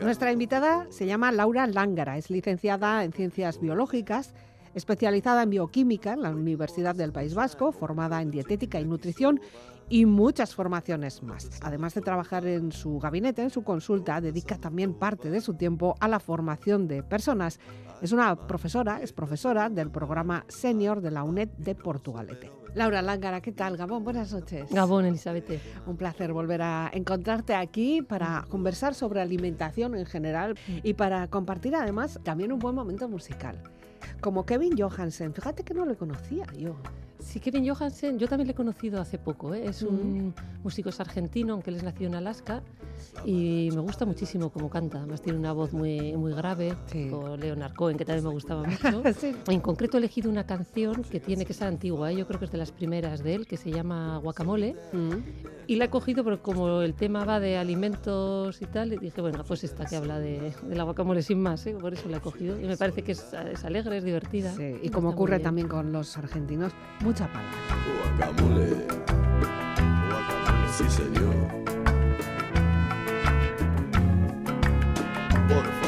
Nuestra invitada se llama Laura Lángara, es licenciada en Ciencias Biológicas, especializada en bioquímica en la Universidad del País Vasco, formada en dietética y nutrición y muchas formaciones más. Además de trabajar en su gabinete, en su consulta, dedica también parte de su tiempo a la formación de personas. Es una profesora, es profesora del programa senior de la UNED de Portugalete. Laura Lángara, ¿qué tal? Gabón, buenas noches. Gabón, Elizabeth. Un placer volver a encontrarte aquí para conversar sobre alimentación en general y para compartir además también un buen momento musical. Como Kevin Johansen, fíjate que no lo conocía yo. Sí, Kevin Johansen, yo también le he conocido hace poco. ¿eh? Es un músico es argentino, aunque él es nacido en Alaska, y me gusta muchísimo cómo canta. Además tiene una voz muy, muy grave, Sí. con Leonard Cohen, que también me gustaba mucho. Sí. En concreto he elegido una canción que tiene que ser antigua, ¿eh? yo creo que es de las primeras de él, que se llama Guacamole, Mm. y la he cogido porque como el tema va de alimentos y tal, dije, bueno, pues esta que habla de, de la guacamole sin más, ¿eh? por eso la he cogido. Y me parece que es, es alegre, es divertida. Sí, y como muy ocurre también con los argentinos, mucha palabra. Guacamole. Guacamole, sí señor. Por favor.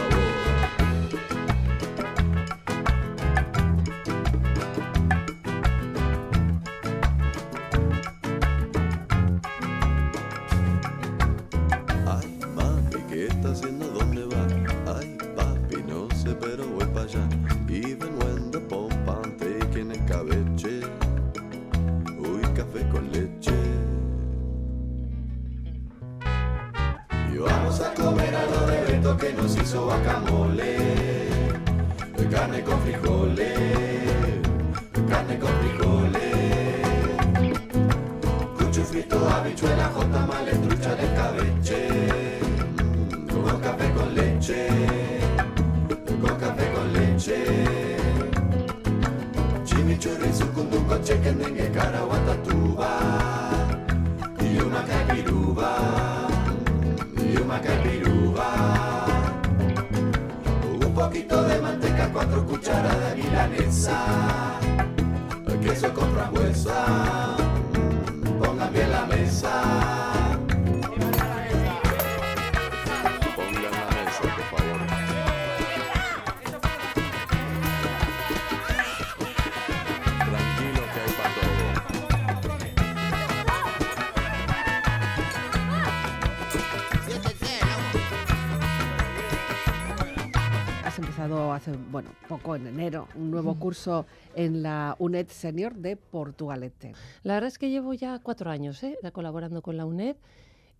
Poco en enero, un nuevo curso en la UNED Senior de Portugalete. La verdad es que llevo ya cuatro años ¿eh? colaborando con la UNED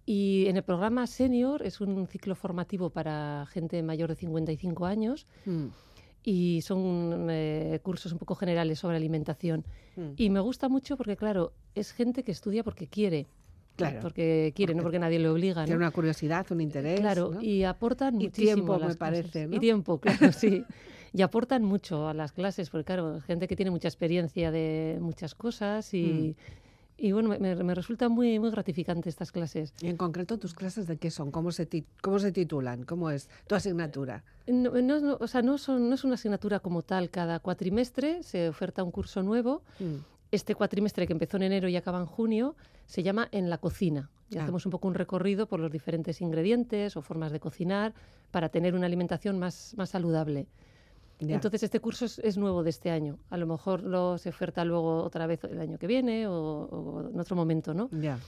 y en el programa Senior es un ciclo formativo para gente mayor de 55 años Mm, y son eh, cursos un poco generales sobre alimentación. mm. Y me gusta mucho porque, claro, es gente que estudia porque quiere. Claro. Porque quiere, no porque nadie le obliga. ¿no? Tiene una curiosidad, un interés. Claro, ¿no? y aportan Y muchísimo tiempo, a me las clases. parece, ¿no? Y tiempo, claro, sí. Y aportan mucho a las clases, porque claro, gente que tiene mucha experiencia de muchas cosas y, Mm. y bueno, me, me- resulta muy, muy gratificante estas clases. Y en concreto, ¿tus clases de qué son? ¿Cómo se, ti- cómo se titulan? ¿Cómo es tu asignatura? No, no- no- o sea, no, son, no es una asignatura como tal, cada cuatrimestre se oferta un curso nuevo. Mm, Este cuatrimestre que empezó en enero y acaba en junio se llama En la cocina. Y Ah. hacemos un poco un recorrido por los diferentes ingredientes o formas de cocinar para tener una alimentación más, más saludable. Ya. Entonces, este curso es, es nuevo de este año. A lo mejor lo se oferta luego otra vez el año que viene o, o en otro momento, ¿no? ya.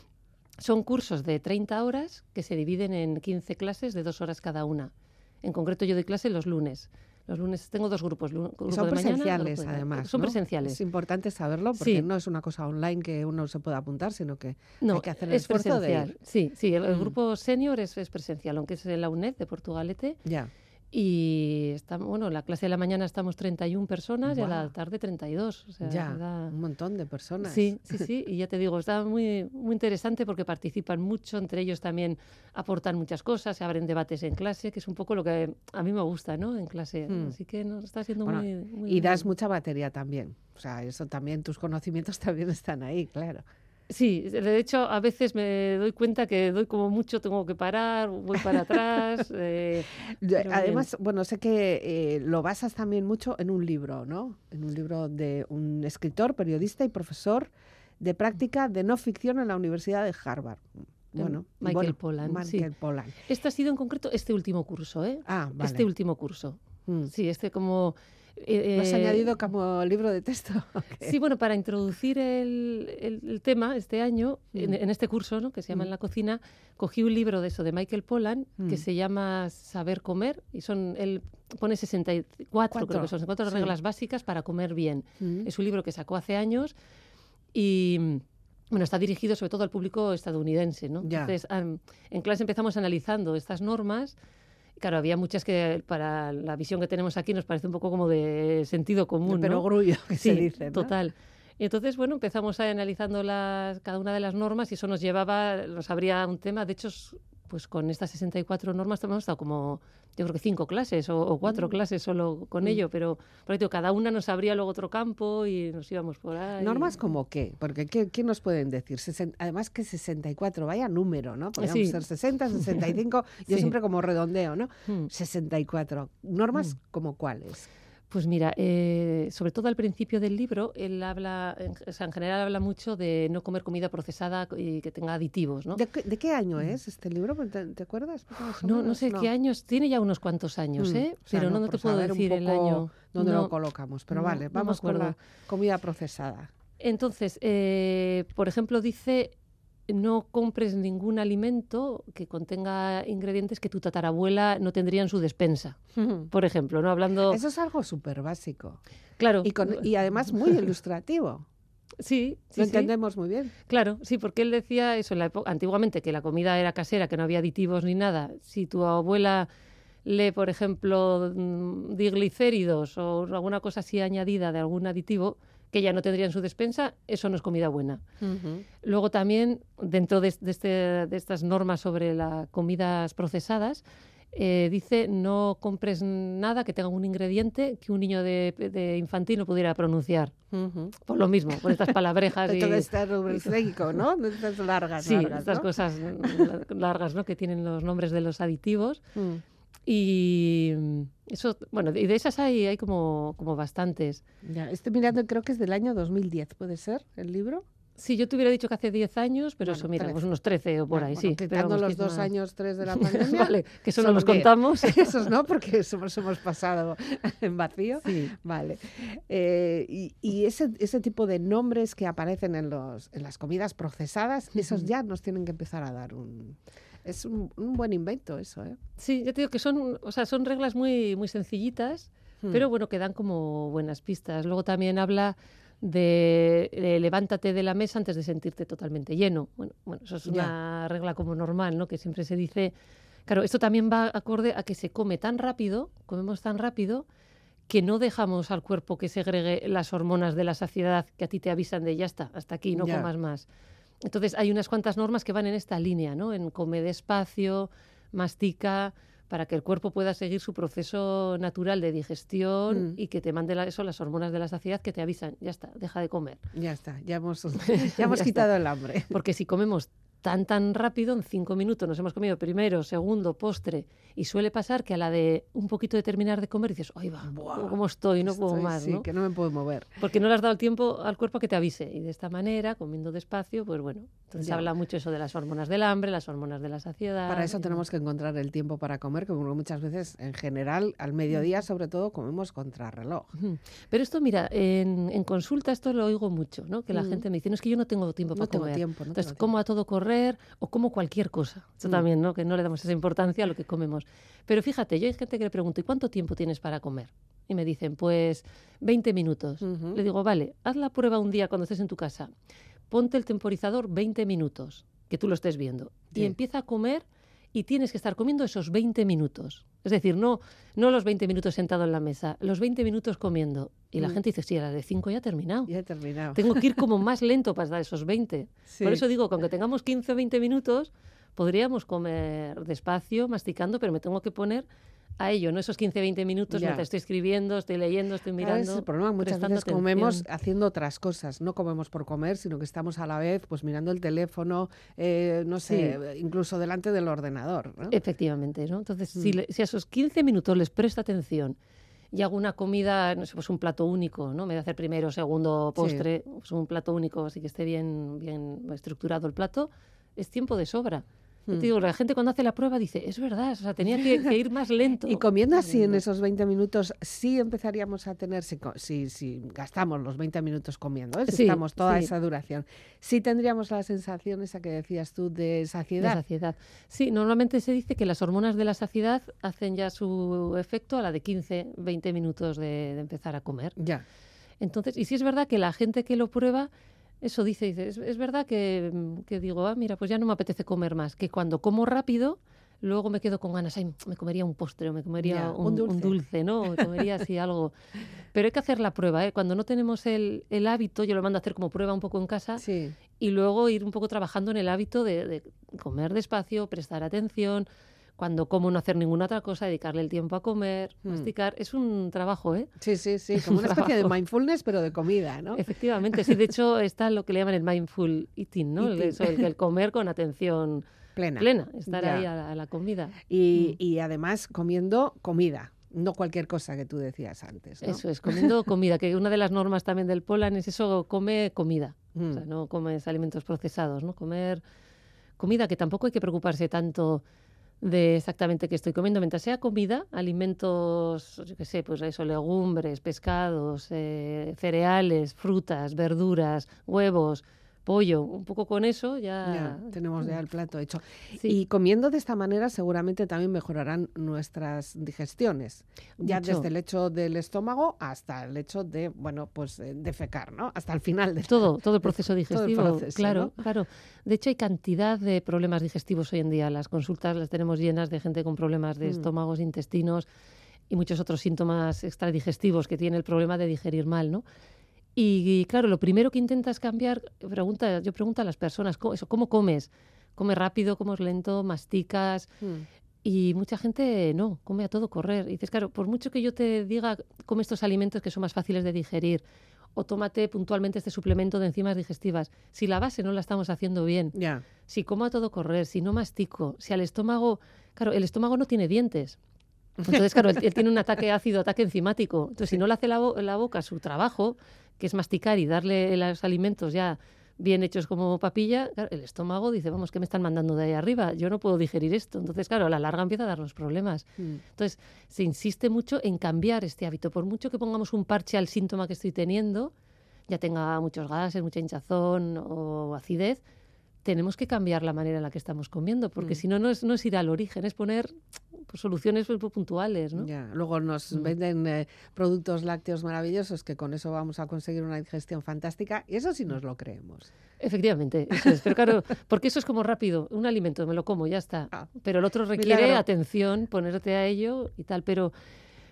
Son cursos de 30 horas que se dividen en 15 clases de dos horas cada una. En concreto, yo doy clase los lunes. Los lunes tengo dos grupos. grupo Son de presenciales, de- además. Son presenciales. Es importante saberlo porque Sí. no es una cosa online que uno se pueda apuntar, sino que No, hay que hacer el es esfuerzo de presencial. ir. Sí, sí, el, el Mm. grupo senior es, es presencial, aunque es la UNED de Portugalete. Ya. Y está, bueno, en la clase de la mañana estamos 31 personas y a la tarde 32. O sea, Ya, da- un montón de personas. Sí, sí, sí. Y ya te digo, está muy, muy interesante porque participan mucho, entre ellos también aportan muchas cosas, se abren debates en clase, que es un poco lo que a mí me gusta, ¿no? En clase. Mm. Así que no, está siendo Bueno, muy, muy Y das mucha batería también. O sea, eso también, tus conocimientos también están ahí, claro. Sí, de hecho a veces me doy cuenta que doy como mucho, tengo que parar, voy para atrás. eh, bien. Además, bueno, sé que eh, lo basas también mucho en un libro, ¿no? En un libro de un escritor, periodista y profesor de práctica de no ficción en la Universidad de Harvard. Bueno, Michael bueno, Pollan, sí. Michael Pollan. Este ha sido en concreto este último curso, ¿eh? Ah, vale. Este último curso. Mm. Sí, este como... eh, ¿Lo has eh, añadido como libro de texto? ¿o qué? Sí, bueno, para introducir el, el- el tema este año, en, Mm. en este curso, ¿no? que se llama Mm. En la cocina, cogí un libro de eso, de Michael Pollan, Mm. que se llama Saber comer, y son, él pone 64, creo Cuatro, que son, cuatro sí. reglas básicas para comer bien. Mm. Es un libro que sacó hace años y... Bueno, está dirigido sobre todo al público estadounidense, ¿no? Ya. Entonces, am, en clase empezamos analizando estas normas. Claro, había muchas que para la visión que tenemos aquí nos parece un poco como de sentido común, Pero ¿no? grullo, que se dice, ¿no? total. Y entonces, bueno, empezamos a analizando las, cada una de las normas y eso nos llevaba, nos abría un tema. De hecho, pues con estas 64 normas hemos estado como, yo creo que cinco clases o, o cuatro Mm. clases solo con Mm. ello, pero digo, cada una nos abría luego otro campo y nos íbamos por ahí. ¿Normas como qué? Porque ¿qué, qué nos pueden decir? Sesen- además que 64, vaya número, ¿no? Podríamos Sí. ser 60, 65, yo Sí. siempre como redondeo, ¿no? Mm. 64. ¿Normas como cuáles? Pues mira, eh, sobre todo al principio del libro, él habla, o sea, en general habla mucho de no comer comida procesada y que tenga aditivos, ¿no? ¿De, qué, de qué año es este libro? ¿Te, te acuerdas? No, no sé qué años, tiene ya unos cuantos años, Mm, ¿eh? o sea, Pero no, no te puedo decir el año. ¿Dónde No. lo colocamos? Pero no, vale, no vamos con la comida procesada. Entonces, eh, por ejemplo, dice no compres ningún alimento que contenga ingredientes que tu tatarabuela no tendría en su despensa. Por ejemplo, ¿no? Hablando... Eso es algo súper básico. Claro. Y, con- y además muy ilustrativo. Sí, sí, Lo sí. entendemos muy bien. Claro, sí, porque él decía eso en la época, antiguamente que la comida era casera, que no había aditivos ni nada. Si tu abuela lee, por ejemplo, mm, diglicéridos o alguna cosa así añadida de algún aditivo que ya no tendría en su despensa, eso no es comida buena. Luego también, dentro de, de este- de estas normas sobre las comidas procesadas, eh, dice no compres nada que tenga un ingrediente que un niño de, de infantil no pudiera pronunciar. Por lo mismo, por estas palabrejas y... Todo este rubrico, ¿no? Estas largas, Sí, largas, estas ¿no? cosas mm, largas, ¿no? Que tienen los nombres de los aditivos. Mm. Y mm, eso, bueno, y de esas hay, hay como, como bastantes. Ya, estoy mirando, creo que es del año 2010, ¿puede ser el libro? Sí, yo te hubiera dicho que hace 10 años, pero Bueno, eso, mira, 13. pues unos 13 o por Bueno, ahí, bueno, sí. Quitando los dos más- años, tres de la pandemia. vale, que eso no los 10. contamos. Esos no, porque somos, hemos pasado en vacío. Sí. Vale. Eh, y y ese, ese tipo de nombres que aparecen en, los, en las comidas procesadas, esos ya nos tienen que empezar a dar un... Es un, un buen invento eso, ¿eh? Sí, ya te digo que son, o sea, son reglas muy, muy sencillitas, Hmm. pero bueno, que dan como buenas pistas. Luego también habla de, de levántate de la mesa antes de sentirte totalmente lleno. Bueno, bueno eso es Ya. una regla como normal, ¿no? Que siempre se dice. Claro, esto también va acorde a que se come tan rápido, comemos tan rápido, que no dejamos al cuerpo que segregue las hormonas de la saciedad que a ti te avisan de ya está, hasta aquí, no Ya. comas más. Entonces hay unas cuantas normas que van en esta línea, ¿no? En come despacio, mastica, para que el cuerpo pueda seguir su proceso natural de digestión Mm. y que te mande la- eso, las hormonas de la saciedad que te avisan, ya está, deja de comer. Ya está, ya hemos, ya hemos Ya quitado el hambre. Porque si comemos tan tan rápido, en cinco minutos nos hemos comido primero, segundo, postre, y suele pasar que a la de un poquito de terminar de comer dices, ¡ay va! ¿Cómo estoy? No puedo Estoy- más, sí, ¿no? que no me puedo mover. Porque no le has dado el tiempo al cuerpo a que te avise. Y de esta manera, comiendo despacio, pues bueno. Entonces Ya. habla mucho eso de las hormonas del hambre, las hormonas de la saciedad. Para eso tenemos que encontrar el tiempo para comer, que muchas veces, en general, al mediodía sobre todo, comemos contrarreloj. Pero esto, mira, en, en consulta esto lo oigo mucho, ¿no? Que la Mm. gente me dice, no es que yo no tengo tiempo No para tengo comer. tiempo, no Entonces, como a todo correr o como cualquier cosa. Eso Mm. también, ¿no? Que no le damos esa importancia a lo que comemos. Pero fíjate, yo hay gente que le pregunto, ¿y cuánto tiempo tienes para comer? Y me dicen, pues 20 minutos. Le digo, vale, haz la prueba un día cuando estés en tu casa. Ponte el temporizador 20 minutos, que tú lo estés viendo. Sí. Y empieza a comer y tienes que estar comiendo esos 20 minutos. Es decir, no, no los 20 minutos sentado en la mesa, los 20 minutos comiendo. Y la Mm. gente dice, sí, a la de 5 ya he terminado. Ya he terminado. Tengo que ir como más lento para dar esos 20. Sí. Por eso digo que aunque tengamos 15 o 20 minutos, podríamos comer despacio, masticando, pero me tengo que poner a ello, no esos 15-20 minutos Ya. mientras estoy escribiendo, estoy leyendo, estoy mirando. ese es el problema. Muchas veces comemos atención. haciendo otras cosas. No comemos por comer, sino que estamos a la vez pues mirando el teléfono, eh, no sé, incluso delante del ordenador. ¿no? Efectivamente, ¿no? Entonces, si, Mm. le- si a esos 15 minutos les presto atención y hago una comida, no sé, pues un plato único, ¿no? Me voy a hacer primero, segundo, Sí. postre, pues un plato único, así que esté bien, bien estructurado el plato, es tiempo de sobra. Yo Mm. te digo, la gente cuando hace la prueba dice, es verdad, o sea, tenía que, que ir más lento. Y comiendo así en esos 20 minutos, sí empezaríamos a tener, si, si, si gastamos los 20 minutos comiendo, ¿eh? si Sí, estamos toda sí. esa duración, sí tendríamos la sensación esa que decías tú de de saciedad. saciedad. Sí, normalmente se dice que las hormonas de la saciedad hacen ya su efecto a la de 15, 20 minutos de, de empezar a comer. Ya. Entonces, y sí es verdad que la gente que lo prueba, eso dice, dice, es, es verdad que, mm, que digo, ah, mira, pues ya no me apetece comer más, que cuando como rápido, luego me quedo con ganas, ay, me comería un postre o me comería Ya, un, un dulce. un dulce, ¿no? Me comería así algo. Pero hay que hacer la prueba, ¿eh? Cuando no tenemos el, el hábito, yo lo mando a hacer como prueba un poco en casa Sí. y luego ir un poco trabajando en el hábito de, de comer despacio, prestar atención, cuando como no hacer ninguna otra cosa, dedicarle el tiempo a comer, Mm. masticar. Es un trabajo, ¿eh? Sí, sí, sí, como una especie de mindfulness, pero de comida, ¿no? Efectivamente, sí, de hecho está lo que le llaman el mindful eating, ¿no? El, Eating. eso, el, el comer con atención Plena. plena, estar Ya. ahí a la, a la comida. Y, Mm. y además comiendo comida, no cualquier cosa que tú decías antes. ¿no? Eso es, comiendo comida, que una de las normas también del Polan es eso, come comida, o sea, Mm. no comes alimentos procesados, ¿no? Comer comida que tampoco hay que preocuparse tanto de exactamente qué estoy comiendo, mientras sea comida, alimentos, yo qué sé, pues eso, legumbres, pescados, eh, cereales, frutas, verduras, huevos, pollo, un poco con eso ya... Ya, tenemos ya el plato hecho. Sí. Y comiendo de esta manera seguramente también mejorarán nuestras digestiones. Ya desde el hecho del estómago hasta el hecho de, bueno, pues eh, defecar, ¿no? Hasta el final del Todo, todo el proceso el digestivo, proceso, claro, ¿no? claro. De hecho, hay cantidad de problemas digestivos hoy en día. Las consultas las tenemos llenas de gente con problemas de Mm. estómagos, intestinos y muchos otros síntomas extradigestivos que tiene el problema de digerir mal, ¿no? Y, y, claro, lo primero que intentas cambiar, pregunta, yo pregunto a las personas, ¿cómo, eso, ¿cómo comes? ¿Comes rápido, comes lento, masticas? Mm. Y mucha gente no, come a todo correr. Y dices, claro, por mucho que yo te diga, come estos alimentos que son más fáciles de digerir, o tómate puntualmente este suplemento de enzimas digestivas, si la base no la estamos haciendo bien, si como a todo correr, si no mastico, si al estómago, claro, el estómago no tiene dientes. Entonces, claro, él, él tiene un ataque ácido, ataque enzimático. Entonces, si no le hace la, la boca su trabajo, que es masticar y darle los alimentos ya bien hechos como papilla, claro, el estómago dice, vamos, ¿qué me están mandando de ahí arriba? Yo no puedo digerir esto. Entonces, claro, a la larga empieza a darnos problemas. Mm. Entonces, se insiste mucho en cambiar este hábito. Por mucho que pongamos un parche al síntoma que estoy teniendo, ya tenga muchos gases, mucha hinchazón o acidez, tenemos que cambiar la manera en la que estamos comiendo, porque Mm. si no, no es, no es ir al origen, es poner pues, soluciones pues, puntuales, ¿no? Ya, luego nos Mm. venden eh, productos lácteos maravillosos que con eso vamos a conseguir una digestión fantástica y eso sí nos lo creemos. Efectivamente, eso es. Pero claro, porque eso es como rápido, un alimento, me lo como, ya está. Ah, Pero el otro requiere milagro. atención, ponerte a ello y tal. Pero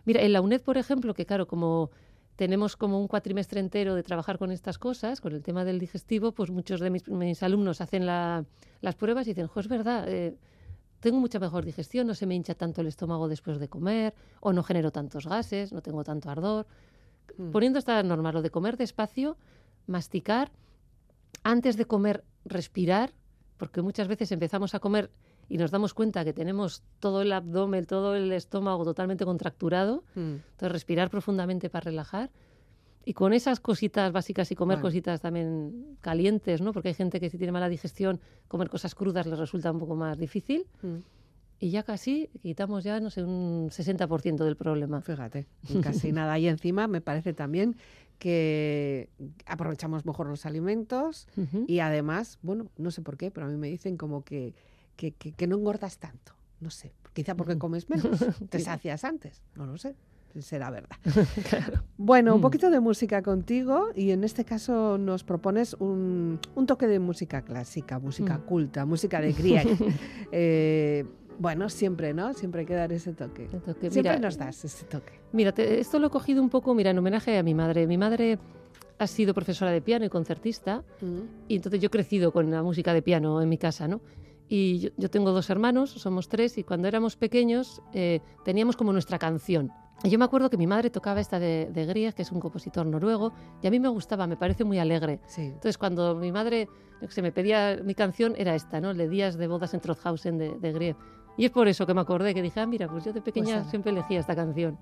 mira, en la UNED, por ejemplo, que claro, como tenemos como un cuatrimestre entero de trabajar con estas cosas, con el tema del digestivo, pues muchos de mis, mis alumnos hacen la- las pruebas y dicen, jo, es verdad, eh, tengo mucha mejor digestión, no se me hincha tanto el estómago después de comer, o no genero tantos gases, no tengo tanto ardor. Mm. Poniendo estas normas, lo de comer despacio, masticar, antes de comer, respirar, porque muchas veces empezamos a comer y nos damos cuenta que tenemos todo el abdomen, todo el estómago totalmente contracturado. mm. Entonces, respirar profundamente para relajar. Y con esas cositas básicas y comer Bueno. cositas también calientes, ¿no? Porque hay gente que si tiene mala digestión, comer cosas crudas les resulta un poco más difícil. Mm. Y ya casi quitamos ya, no sé, un 60% del problema. Fíjate, casi nada. Y encima me parece también que aprovechamos mejor los alimentos Ujú. y además, bueno, no sé por qué, pero a mí me dicen como que, que, que- que no engordas tanto. No sé, quizá porque comes menos, te sacias antes, no lo sé. Será verdad. Claro. Bueno, un Mm. poquito de música contigo y en este caso nos propones un, un toque de música clásica, música Mm. culta, música de Grieg. Eh, bueno, siempre, ¿no? Siempre hay que dar ese toque. Entonces, Siempre mira, nos das ese toque. Mira, te- esto lo he cogido un poco, mira, en homenaje a mi madre. Mi madre ha sido profesora de piano y concertista, y entonces yo he crecido con la música de piano en mi casa, ¿no? Y yo, yo tengo dos hermanos, somos tres, y cuando éramos pequeños eh, teníamos como nuestra canción. Y yo me acuerdo que mi madre tocaba esta de, de Grieg, que es un compositor noruego, y a mí me gustaba, me parece muy alegre. Sí. Entonces, cuando mi madre sé, me pedía mi canción, era esta, ¿no? Le Días de bodas en Trothausen de, de Grieg. Y es por eso que me acordé, que dije, ah, mira, pues yo de pequeña ala. siempre elegía esta canción.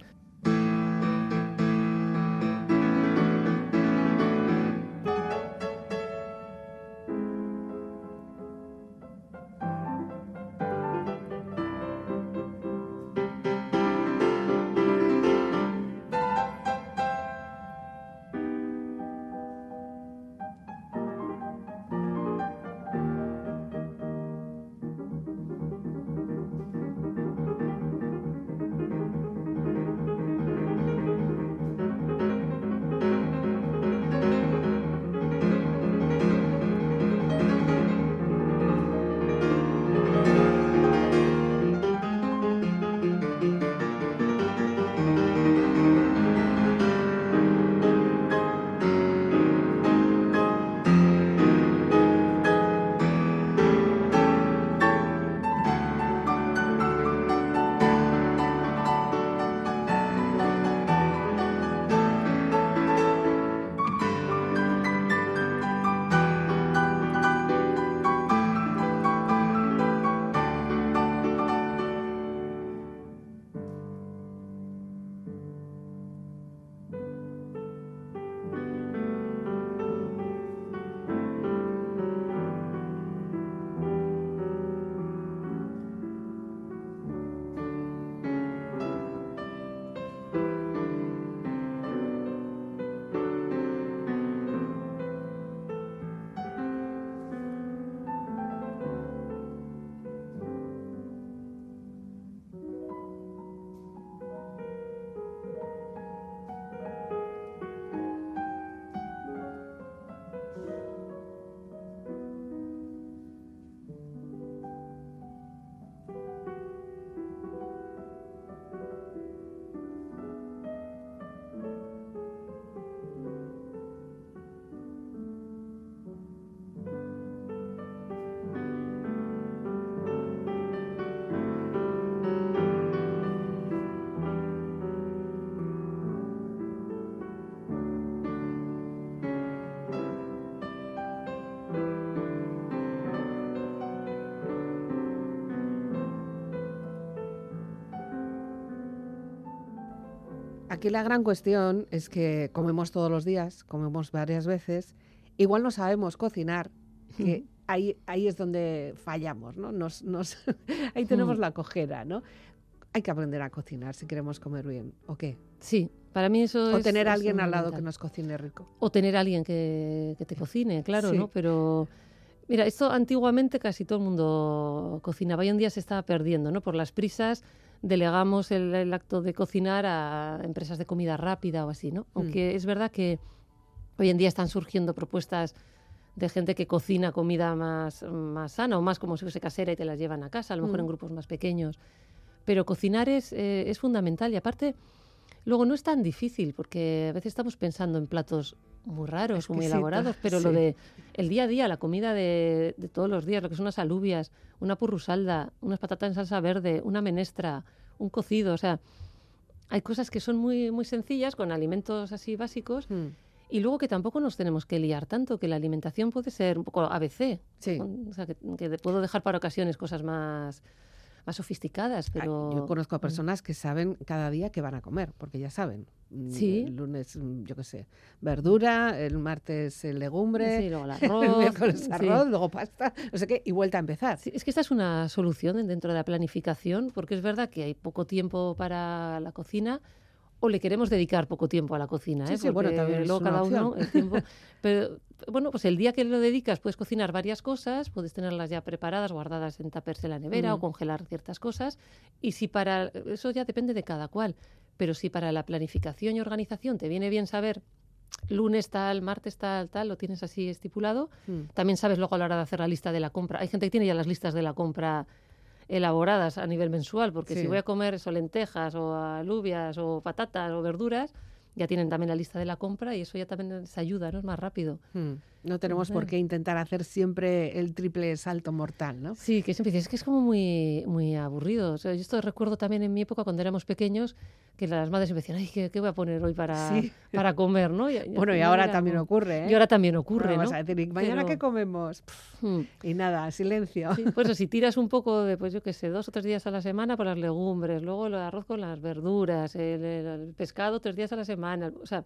Aquí la gran cuestión es que comemos todos los días, comemos varias veces, igual no sabemos cocinar, que ahí, ahí es donde fallamos, ¿no? Nos, nos ahí tenemos Mm. la cojera, ¿no? Hay que aprender a cocinar si queremos comer bien, ¿o qué? Sí, para mí eso O es... tener a alguien al lado que nos cocine rico. O tener a alguien que, que te cocine, claro, Sí. ¿no? Pero mira, esto antiguamente casi todo el mundo cocinaba. Hoy en día se está perdiendo, ¿no? Por las prisas delegamos el, el acto de cocinar a empresas de comida rápida o así, ¿no? Aunque es verdad que hoy en día están surgiendo propuestas de gente que cocina comida más, más sana o más como si fuese casera y te las llevan a casa, a lo mejor Mm. en grupos más pequeños. Pero cocinar es, eh, es fundamental y aparte, luego no es tan difícil porque a veces estamos pensando en platos muy raros muy elaborados, pero lo de el día a día, la comida de, de todos los días, lo que son unas alubias, una purrusalda, unas patatas en salsa verde, una menestra, un cocido, o sea, hay cosas que son muy, muy sencillas con alimentos así básicos Mm, y luego que tampoco nos tenemos que liar tanto, que la alimentación puede ser un poco ABC. Sí. O sea, que, puedo dejar para ocasiones cosas más, más sofisticadas, Ah, pero... Yo conozco a personas que saben cada día qué van a comer, porque ya saben. Mm, Sí. El lunes, mm, yo qué sé, verdura, el martes eh, legumbre, Sí, luego el el arroz. sí. luego pasta, no sé qué, y vuelta a empezar. Sí, es que esta es una solución dentro de la planificación, porque es verdad que hay poco tiempo para la cocina o le queremos dedicar poco tiempo a la cocina, Sí, ¿eh? sí, bueno, también es luego cada uno el tiempo. Pero bueno, pues el día que lo dedicas puedes cocinar varias cosas, puedes tenerlas ya preparadas, guardadas en tuppers en la nevera Mm. o congelar ciertas cosas. Y si para eso ya depende de cada cual, pero si para la planificación y organización te viene bien saber lunes tal, martes tal, tal, lo tienes así estipulado, Mm. también sabes luego a la hora de hacer la lista de la compra. Hay gente que tiene ya las listas de la compra elaboradas a nivel mensual, porque Sí. si voy a comer eso, lentejas o alubias o patatas o verduras, ya tienen también la lista de la compra y eso ya también les ayuda, ¿no? Es más rápido. Mm. No tenemos por qué intentar hacer siempre el triple salto mortal, ¿no? Sí, que siempre dices, que es como muy, muy aburrido. O sea, yo esto recuerdo también en mi época cuando éramos pequeños, que las madres me decían, ay, ¿qué, qué voy a poner hoy para, para comer, no? bueno, y ahora también ocurre, ¿eh? Y ahora también ocurre, ¿no? Vas a decir, ¿mañana qué comemos? Hmm. Y nada, silencio. pues si tiras un poco de, pues yo qué sé, dos o tres días a la semana por las legumbres, luego el arroz con las verduras, el pescado tres días a la semana, o sea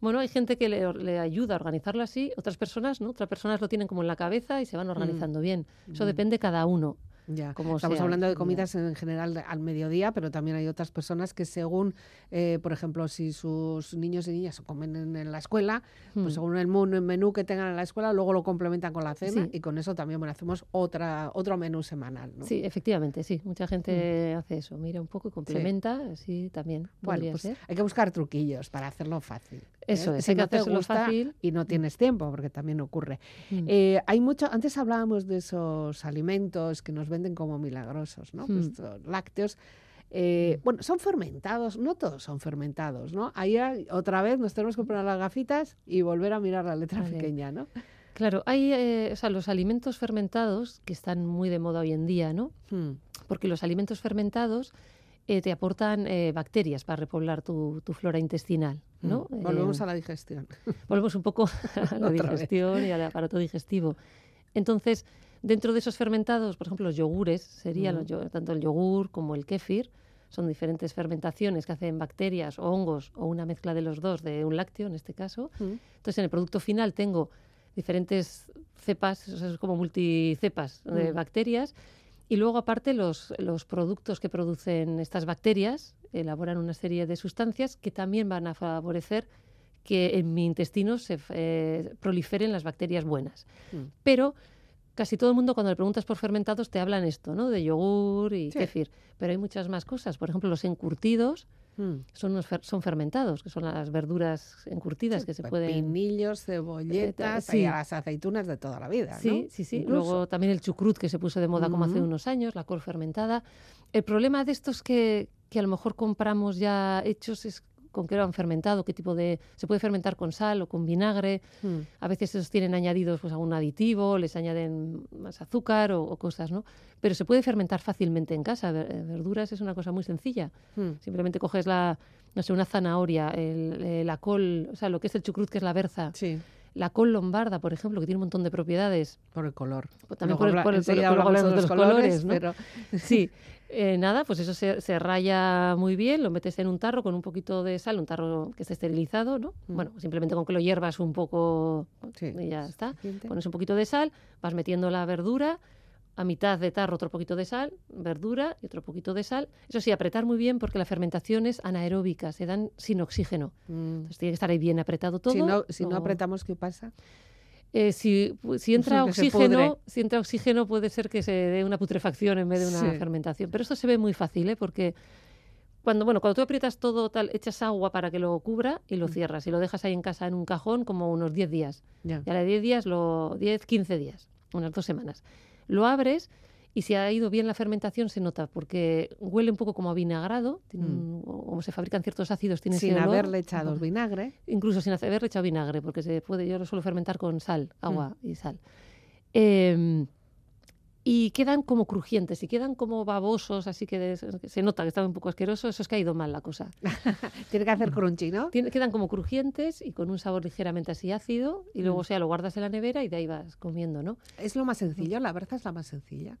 bueno, hay gente que le, ayuda a organizarlo así, otras personas no, otras personas lo tienen como en la cabeza y se van mm. organizando bien. Eso mm. depende cada uno. Ya. Estamos hablando de comidas en general al mediodía, pero también hay otras personas que según, eh, por ejemplo, si sus niños y niñas comen en, la escuela, pues hmm. según el menú que tengan en la escuela, luego lo complementan con la cena y con eso también bueno, hacemos otra, otro menú semanal. Sí, efectivamente, sí. Mucha gente hmm. hace eso, mira un poco y complementa, sí, también. Bueno, pues hay que buscar truquillos para hacerlo fácil. ¿Eh? Eso es, si no te gusta fácil. y no tienes tiempo, porque también ocurre. Hmm. Eh, hay mucho, antes hablábamos de esos alimentos que nos ven venden como milagrosos, ¿no? Hmm. Estos lácteos. Eh, bueno, son fermentados, no todos son fermentados, ¿no? Ahí otra vez nos tenemos que poner las gafitas y volver a mirar la letra pequeña, ¿no? Claro, hay eh, o sea, los alimentos fermentados que están muy de moda hoy en día, ¿no? Hmm. Porque los alimentos fermentados eh, te aportan bacterias para repoblar tu, flora intestinal, ¿no? Volvemos a la digestión. Volvemos un poco a la digestión y al aparato digestivo. Entonces, Dentro de esos fermentados, por ejemplo, los yogures, serían tanto el yogur como el kéfir, son diferentes fermentaciones que hacen bacterias o hongos o una mezcla de los dos de un lácteo en este caso. Entonces, en el producto final tengo diferentes cepas, o sea, es como multicepas de bacterias. Y luego, aparte, los, los productos que producen estas bacterias elaboran una serie de sustancias que también van a favorecer que en mi intestino se eh, proliferen las bacterias buenas. Pero casi todo el mundo cuando le preguntas por fermentados te hablan esto, ¿no? De yogur y kéfir. Pero hay muchas más cosas. Por ejemplo, los encurtidos mm. son, son fermentados, que son las verduras encurtidas que se pueden... Pinillos, cebolletas, y las aceitunas de toda la vida, Sí, sí, sí. Luego también el chucrut, que se puso de moda como hace unos años, la col fermentada. El problema de estos que, que a lo mejor compramos ya hechos es con qué lo han fermentado, qué tipo de... Se puede fermentar con sal o con vinagre. Hmm. A veces esos tienen añadidos pues, algún aditivo, les añaden más azúcar o, cosas, ¿no? Pero se puede fermentar fácilmente en casa. Eh, verduras es una cosa muy sencilla. Hmm. Simplemente coges la, no sé, una zanahoria, el, la col, o sea, lo que es el chucrut, que es la berza. Sí la col lombarda, por ejemplo, que tiene un montón de propiedades. Por el color. También por el, por el, de los colores, ¿no? Pero... Sí, eh, nada, pues eso se, raya muy bien, lo metes en un tarro con un poquito de sal, un tarro que esté esterilizado, ¿no? Mm. Bueno, simplemente con que lo hiervas un poco y ya está. Pones un poquito de sal, vas metiendo la verdura, a mitad de tarro otro poquito de sal, verdura y otro poquito de sal. Eso sí, apretar muy bien porque la fermentación es anaeróbica, se dan sin oxígeno. Mm. Entonces tiene que estar ahí bien apretado todo. Si no, si no apretamos, ¿qué pasa? Eh, si, si, entra oxígeno, si entra oxígeno puede ser que se dé una putrefacción en vez de una fermentación. Pero esto se ve muy fácil, ¿eh? porque cuando, bueno, cuando tú aprietas todo, tal, echas agua para que lo cubra y lo mm. cierras. Y lo dejas ahí en casa en un cajón como unos 10 días. Ya. Y a 10 días, lo, 10, 15 días, unas dos semanas. Lo abres y si ha ido bien la fermentación se nota porque huele un poco como a vinagrado, mm. como se fabrican ciertos ácidos, tiene sin haberle echado vinagre, incluso sin haberle echado vinagre, porque se puede, yo lo suelo fermentar con sal, agua mm. y sal. Em, y quedan como crujientes y quedan como babosos, así que se nota que estaba un poco asqueroso, eso es que ha ido mal la cosa. Tiene que hacer crunchy, ¿no? quedan como crujientes y con un sabor ligeramente así ácido y luego, mm. o sea, lo guardas en la nevera y de ahí vas comiendo, ¿no? Es lo más sencillo, la verdad es la más sencilla.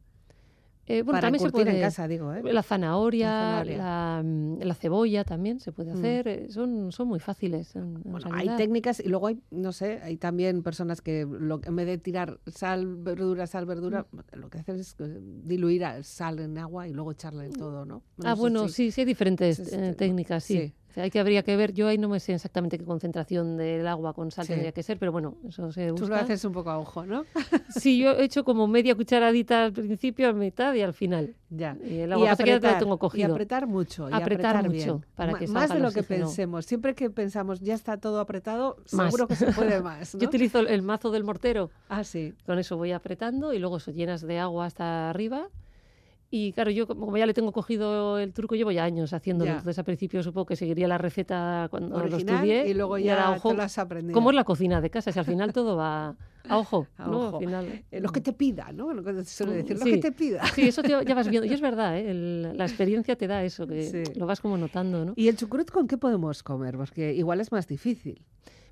Eh, bueno, también se puede. en casa, digo. ¿eh? La zanahoria, la, mm, la, cebolla también se puede mm. hacer. Eh, son, son muy fáciles. bueno, hay técnicas y luego hay, no sé, hay también personas que lo, en vez de tirar sal, verdura, sal, verdura, mm. lo que hacen es diluir sal en agua y luego echarle todo, ¿no? ah, bueno, sí, sí hay diferentes técnicas, sí hay que habría que ver, yo ahí no me sé exactamente qué concentración del agua con sal tendría que ser, pero bueno, eso se busca. Tú lo haces un poco a ojo, ¿no? sí, yo he hecho como media cucharadita al principio, a mitad y al final. Ya. Y el agua apretar, que lo tengo cogido. Y apretar mucho. Y apretar, mucho. Para que más de lo que pensemos. Siempre que pensamos ya está todo apretado, seguro que se puede más. yo utilizo el mazo del mortero. Ah, sí. Con eso voy apretando y luego eso llenas de agua hasta arriba Y claro, yo como ya le tengo cogido el truco, llevo ya años haciéndolo. Ya. Entonces al principio supongo que seguiría la receta cuando lo Original, estudié. y luego ahora, ya ojo, te lo has aprendido. ¿Cómo es la cocina de casa? Si al final todo va a ojo. A ¿no? ojo. Al final, Eh, Lo que te pida, ¿no? Lo que se suele decir, lo Sí. que te pida. Sí, eso te- ya vas viendo. Y es verdad, ¿eh? El- la experiencia te da eso, que Sí. lo vas como notando, ¿no? ¿Y el chucrut con qué podemos comer? Porque igual es más difícil.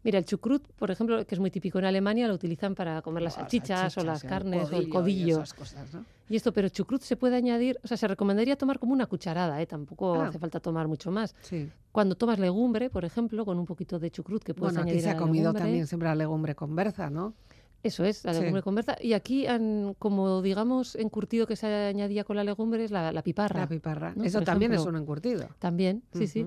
Mira, el chucrut, por ejemplo, que es muy típico en Alemania, lo utilizan para comer las salchichas, o las carnes o el y codillo. esas cosas, ¿no? Y esto, pero chucrut se puede añadir, o sea, se recomendaría tomar como una cucharada, ¿eh? tampoco Ah. hace falta tomar mucho más. Sí. Cuando tomas legumbre, por ejemplo, con un poquito de chucrut que puedes Bueno, aquí añadir se a ha la comido legumbre, también siempre la legumbre con berza, ¿no? Eso es, la legumbre con berza. Y aquí, han, como digamos, encurtido que se añadía con la legumbre es la, la piparra. La piparra. ¿no? Eso Por también es un encurtido. También, sí, sí.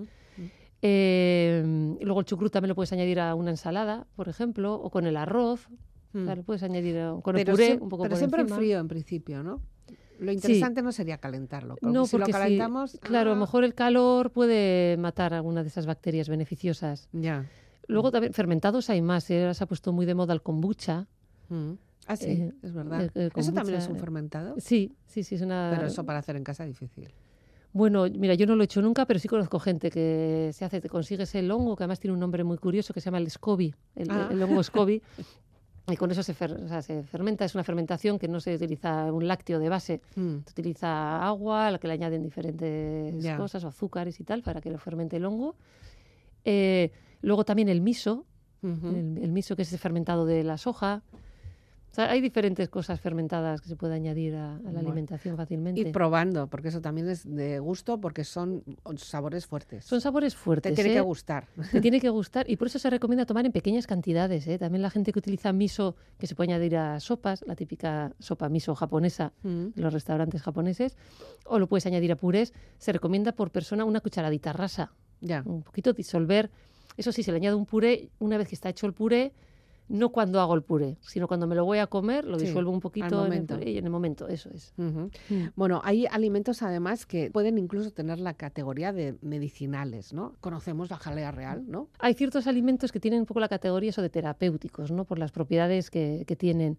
Eh, luego el chucrut también lo puedes añadir a una ensalada, por ejemplo, o con el arroz. O sea, Mm. lo puedes añadir con el Pero, puré, un poco pero por siempre encima. en frío en principio, ¿no? Lo interesante no sería calentarlo. No, si lo porque si- calentamos... claro, a ah, lo mejor el calor puede matar alguna de esas bacterias beneficiosas. Ya. Luego también fermentados hay más. ¿eh? Se ha puesto muy de moda el kombucha. Mm. Ah, sí, Eh, es verdad. el- el ¿Eso también es un eh, fermentado? Sí, sí, sí, es una... Pero eso para hacer en casa es difícil. Bueno, mira, yo no lo he hecho nunca, pero sí conozco gente que se hace, te consigues el hongo, que además tiene un nombre muy curioso, que se llama el SCOBY, el, Ah. el hongo SCOBY, y con eso se, fer- o sea, se fermenta. Es una fermentación que no se utiliza un lácteo de base, Mm. se utiliza agua, a la que le añaden diferentes cosas, o azúcares y tal, para que lo fermente el hongo. Eh, luego también el miso, el, el miso que es el fermentado de la soja. O sea, hay diferentes cosas fermentadas que se puede añadir a, a la Bueno. alimentación fácilmente. Y probando, porque eso también es de gusto, porque son sabores fuertes. Son sabores Te fuertes. tiene ¿eh? que gustar. Te tiene que gustar y por eso se recomienda tomar en pequeñas cantidades. ¿eh? También la gente que utiliza miso, que se puede añadir a sopas, la típica sopa miso japonesa Mm. de los restaurantes japoneses, o lo puedes añadir a purés, se recomienda por persona una cucharadita rasa, Ya. un poquito disolver. Eso sí, se le añade un puré, una vez que está hecho el puré, no cuando hago el puré, sino cuando me lo voy a comer, lo Sí, disuelvo un poquito en el, momento. puré y en el momento, eso es. Mm. Bueno, hay alimentos además que pueden incluso tener la categoría de medicinales, ¿no? Conocemos la jalea real, ¿no? Hay ciertos alimentos que tienen un poco la categoría eso de terapéuticos, ¿no? Por las propiedades que, que tienen.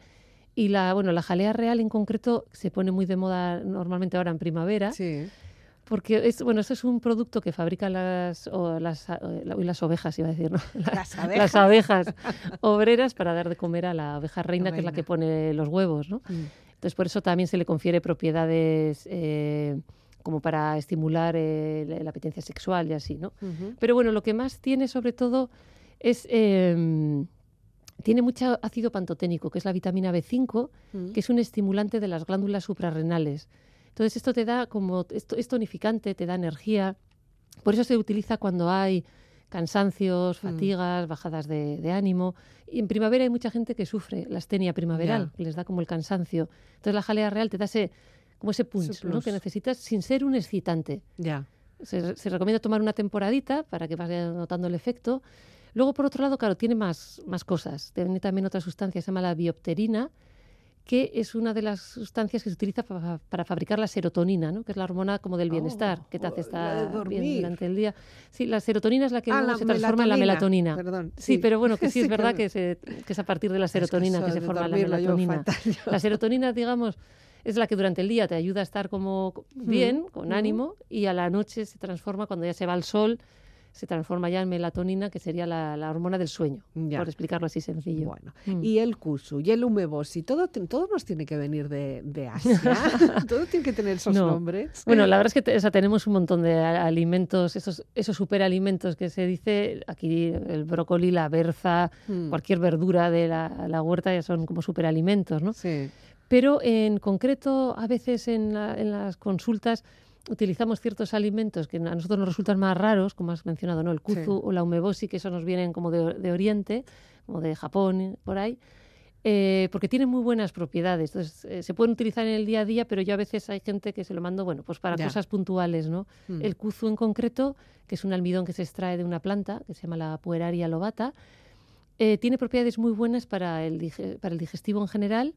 Y la, bueno, la jalea real en concreto se pone muy de moda normalmente ahora en primavera, Sí. Porque es, bueno, esto es un producto que fabrican las, o las, eh, la- uy, las ovejas, iba a decir, ¿no? Las abejas. Las abejas obreras para dar de comer a la abeja reina, que es la que pone los huevos, ¿no? Mm. Entonces, por eso también se le confiere propiedades eh, como para estimular eh, la- la apetencia sexual y así, ¿no? Pero bueno, lo que más tiene sobre todo es... em, tiene mucho ácido pantoténico, que es la vitamina B5, Mm. que es un estimulante de las glándulas suprarrenales. Entonces esto te da como, esto es tonificante, te da energía. Por eso se utiliza cuando hay cansancios, Mm. fatigas, bajadas de, de ánimo. Y en primavera hay mucha gente que sufre la astenia primaveral, que les da como el cansancio. Entonces la jalea real te da ese, como ese punch Ese ¿no? que necesitas sin ser un excitante. Ya. Se, se recomienda tomar una temporadita para que vayas notando el efecto. Luego, por otro lado, claro, tiene más, más cosas. Tiene también otra sustancia, se llama la biopterina, que es una de las sustancias que se utiliza pa- para, fabricar la serotonina, ¿no? que es la hormona como del bienestar, Oh, que te hace estar bien durante el día. Sí, la serotonina es la que Ah, luego la se transforma en la melatonina. Perdón. Sí, pero bueno, que sí, Sí, es verdad que- que, se- que es a partir de la Es que serotonina que, se forma la melatonina. La serotonina, digamos, es la que durante el día te ayuda a estar como co- bien, con ánimo, y a la noche se transforma, cuando ya se va al sol, se transforma ya en melatonina, que sería la, la hormona del sueño, Ya. por explicarlo así sencillo. Bueno, Mm. y el kusu y el umeboshi, todo, todo nos tiene que venir de, de Asia. todo tiene que tener esos No. nombres. Bueno, la verdad es que te- o sea, tenemos un montón de alimentos, esos, esos superalimentos que se dice, aquí el brócoli, la berza, Mm. cualquier verdura de la, la huerta ya son como superalimentos, ¿no? Sí. Pero en concreto, a veces en, la- en las consultas utilizamos ciertos alimentos que a nosotros nos resultan más raros, como has mencionado, ¿no? El kuzu Sí. o la umeboshi, que eso nos vienen como de, de Oriente, como de Japón, por ahí, eh, porque tienen muy buenas propiedades. Entonces, eh, se pueden utilizar en el día a día, pero yo a veces hay gente que se lo mando, bueno, pues para Ya. cosas puntuales, ¿no? Mm. El kuzu en concreto, que es un almidón que se extrae de una planta, que se llama la pueraria lobata, eh, tiene propiedades muy buenas para el, para el digestivo en general,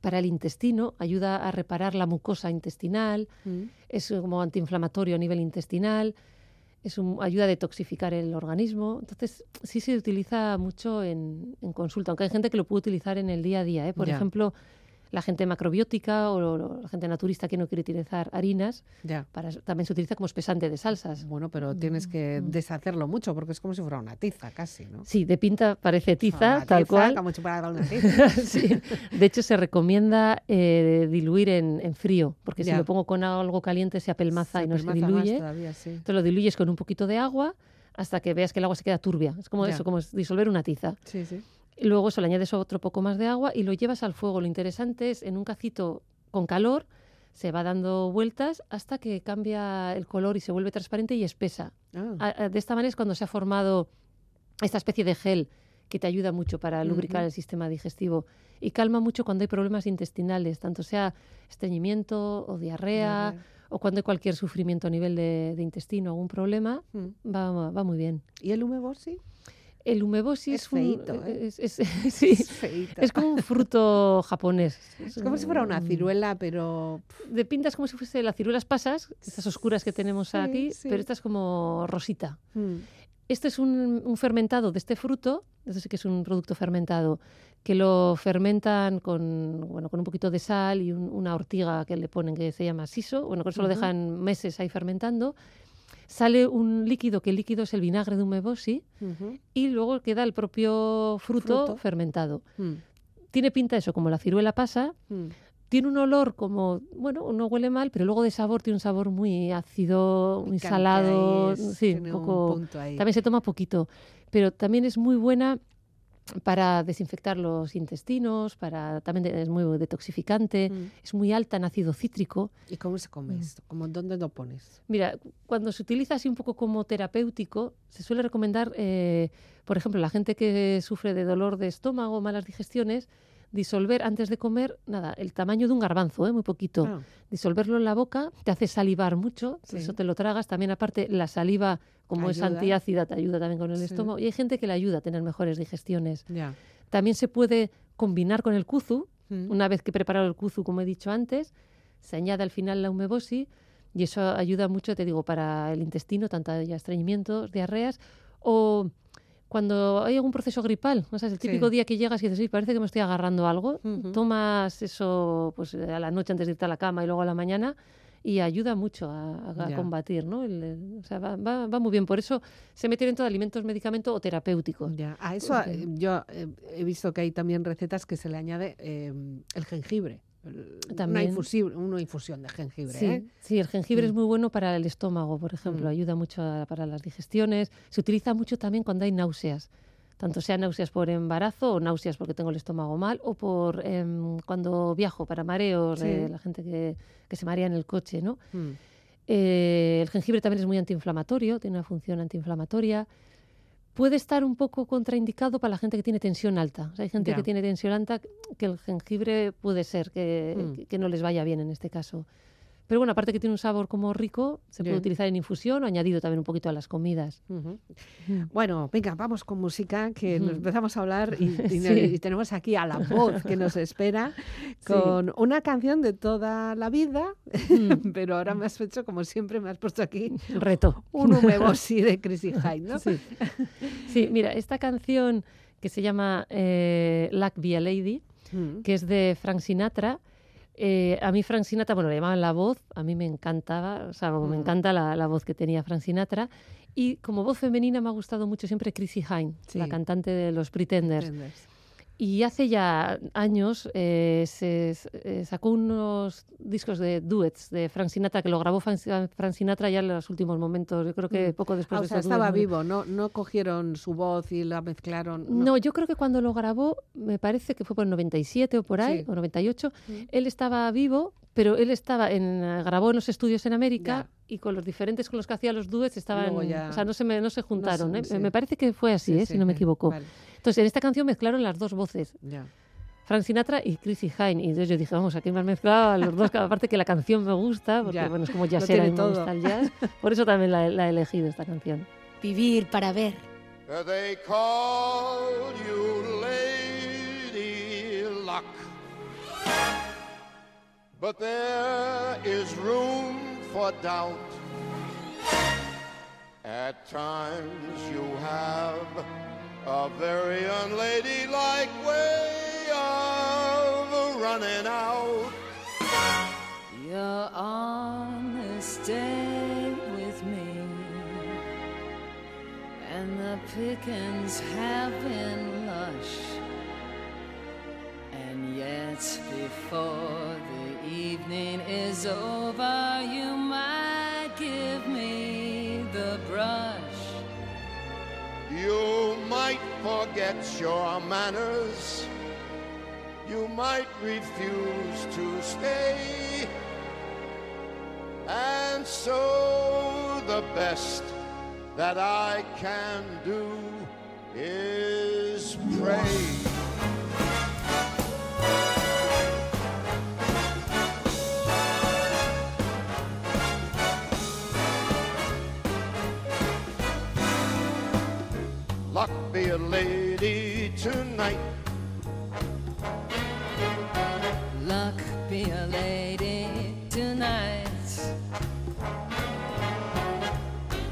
para el intestino, ayuda a reparar la mucosa intestinal, Mm. es como antiinflamatorio a nivel intestinal, es un- ayuda a detoxificar el organismo. Entonces, sí se utiliza mucho en, en consulta, aunque hay gente que lo puede utilizar en el día a día. ¿eh? Por ejemplo, la gente macrobiótica o la gente naturista que no quiere utilizar harinas, Ya. para, también se utiliza como espesante de salsas. Bueno, pero tienes que Mm. deshacerlo mucho porque es como si fuera una tiza casi, ¿no? Sí, de pinta parece tiza, Una tal tiza, cual. Como si fuera una tiza. Sí. De hecho, se recomienda eh, diluir en, en frío, porque si lo pongo con algo caliente se apelmaza Se y no se diluye. todavía, sí. Entonces lo diluyes con un poquito de agua hasta que veas que el agua se queda turbia. Es como Ya. eso, como disolver una tiza. Sí, sí. Luego eso le añades otro poco más de agua y lo llevas al fuego. Lo interesante es en un cacito con calor, se va dando vueltas hasta que cambia el color y se vuelve transparente y espesa. Ah, A- a- De esta manera es cuando se ha formado esta especie de gel que te ayuda mucho para lubricar el sistema digestivo y calma mucho cuando hay problemas intestinales, tanto sea estreñimiento o diarrea o cuando hay cualquier sufrimiento a nivel de, de intestino, algún problema, Mm. va, va muy bien. ¿Y el humebosi? El umeboshi Es es, un- ¿eh? es- es- sí, Es feíto. es como un fruto japonés. Es como si fuera una Mm. ciruela, pero De pinta es como si fuese las ciruelas pasas, estas oscuras que tenemos Sí, aquí, sí. pero esta es como rosita. mm, Este es un, un fermentado de este fruto, eso sí que es un producto fermentado, que lo fermentan con, bueno, con un poquito de sal y un- una ortiga que le ponen que se llama siso. Bueno, con eso lo Ujú. dejan meses ahí fermentando. Sale un líquido, que el líquido es el vinagre de umeboshi, ujú, y luego queda el propio fruto, Fruto. fermentado. mm, Tiene pinta eso, como la ciruela pasa. mm. Tiene un olor como, bueno, no huele mal, pero luego de sabor tiene un sabor muy ácido, muy salado. sí, tiene un poco. punto ahí. También se toma poquito, pero también es muy buena para desinfectar los intestinos, para también es muy detoxificante, Mm. es muy alta en ácido cítrico. ¿Y cómo se come Mm. esto? ¿Cómo, ¿Dónde lo pones? Mira, cu- cuando se utiliza así un poco como terapéutico, se suele recomendar, eh, por ejemplo, la gente que sufre de dolor de estómago, malas digestiones, disolver antes de comer, nada, el tamaño de un garbanzo, ¿eh? muy poquito. Ah, Disolverlo en la boca te hace salivar mucho, Sí. eso te lo tragas. También aparte la saliva, como es antiácida, te ayuda también con el Sí. estómago. Y hay gente que le ayuda a tener mejores digestiones. ya. También se puede combinar con el kuzu. Mm. Una vez que he preparado el kuzu, como he dicho antes, se añade al final la umeboshi y eso ayuda mucho, te digo, para el intestino, tanto haya estreñimientos, diarreas o cuando hay algún proceso gripal, o sea, es el típico Sí. día que llegas y dices, sí, parece que me estoy agarrando algo, tomas eso pues a la noche antes de irte a la cama y luego a la mañana y ayuda mucho a, combatir, ¿no? El- el- o sea, va, va- va muy bien. Por eso se mete dentro de alimentos, medicamento o terapéuticos. Ya. A eso eh, yo eh, he visto que hay también recetas que se le añade eh, el jengibre. Una, También. una infusión de jengibre. Sí, ¿eh? sí, el jengibre es Mm. muy bueno para el estómago, por ejemplo, Mm. ayuda mucho a- para las digestiones. Se utiliza mucho también cuando hay náuseas, tanto sean náuseas por embarazo o náuseas porque tengo el estómago mal o por em, cuando viajo para mareos, Sí. eh, la gente que, que se marea en el coche, ¿no? Mm. Eh, el jengibre también es muy antiinflamatorio, tiene una función antiinflamatoria. Puede estar un poco contraindicado para la gente que tiene tensión alta. O sea, hay gente que tiene tensión alta que el jengibre puede ser que, Mm. que- que no les vaya bien en este caso. Pero bueno, aparte que tiene un sabor como rico, se puede Bien. utilizar en infusión o añadido también un poquito a las comidas. Ujú. Bueno, venga, vamos con música, que nos empezamos a hablar y, y no- Sí. y tenemos aquí a la voz que nos espera Sí. con una canción de toda la vida, Mm. pero ahora me has hecho, como siempre, me has puesto aquí Reto. un umeboshi de Chrissy Hyde, ¿no? Sí. Sí, mira, esta canción que se llama eh, Luck Be a Lady, Mm. que es de Frank Sinatra. Eh, a mí Frank Sinatra, bueno, le llamaban la voz, a mí me encantaba, o sea, me Mm. encanta la, la voz que tenía Frank Sinatra. Y como voz femenina me ha gustado mucho siempre Chrissy Hine, Sí. la cantante de los Pretenders. Pretenders. Y hace ya años eh, se eh, sacó unos discos de duets de Frank Sinatra, que lo grabó Frank Sinatra ya en los últimos momentos, yo creo que Mm. poco después Ah, o de sea, esos estaba duets vivo, no, no cogieron su voz y la mezclaron. No, yo creo que cuando lo grabó, me parece que fue por el 97 o por ahí, Sí. o 98, Mm. él estaba vivo, pero él estaba en, eh, grabó en los estudios en América y con los diferentes con los que hacía los duets estaban, ya- o sea, no se, me- no se juntaron. ¿eh? sí. Me parece que fue así, Sí, ¿eh? sí, si no me eh, equivoco. vale, Entonces, en esta canción mezclaron las dos voces, ya. Frank Sinatra y Chrissy Hine. Y entonces yo dije, vamos, aquí me han mezclado a los dos, aparte que la canción me gusta, porque Ya, bueno, es como jazzera y me gusta el jazz. Por eso también la, la he elegido esta canción. Vivir para ver. They call you Lady Luck. But there is room for doubt. At times you have a very unladylike way of running out. You're on this day with me, and the pickings have been lush. And yet, before evening is over, you might give me the brush. You might forget your manners. You might refuse to stay. And so the best that I can do is pray. A lady tonight. Luck be a lady tonight.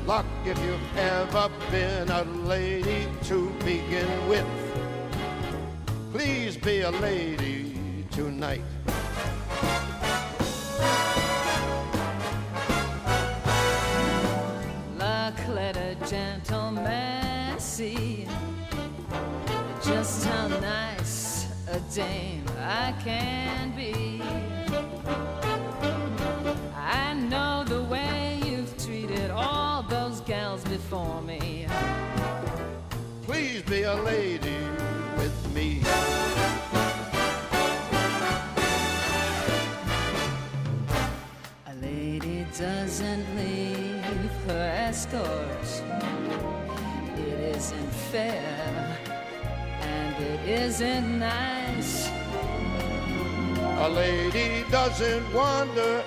Luck if you've ever been a lady to begin with. Please be a lady tonight. Luck let a gentleman see how nice a dame I can be. I know the way you've treated all those gals before me. Please be a lady with me. A lady doesn't leave her escort. It isn't fair and it isn't nice. A lady doesn't wander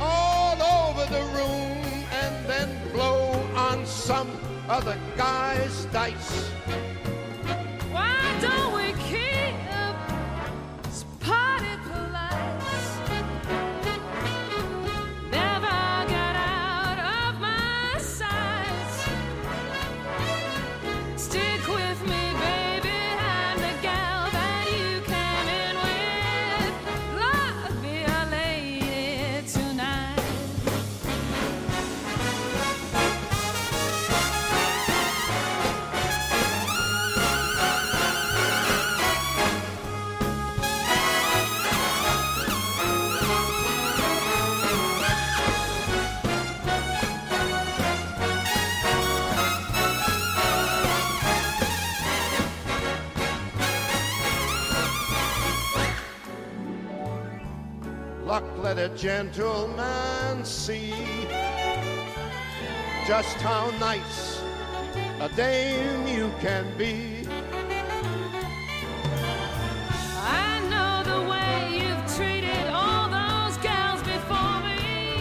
all over the room and then blow on some other guy's dice. Why don't let a gentleman see just how nice a dame you can be. I know the way you've treated all those gals before me.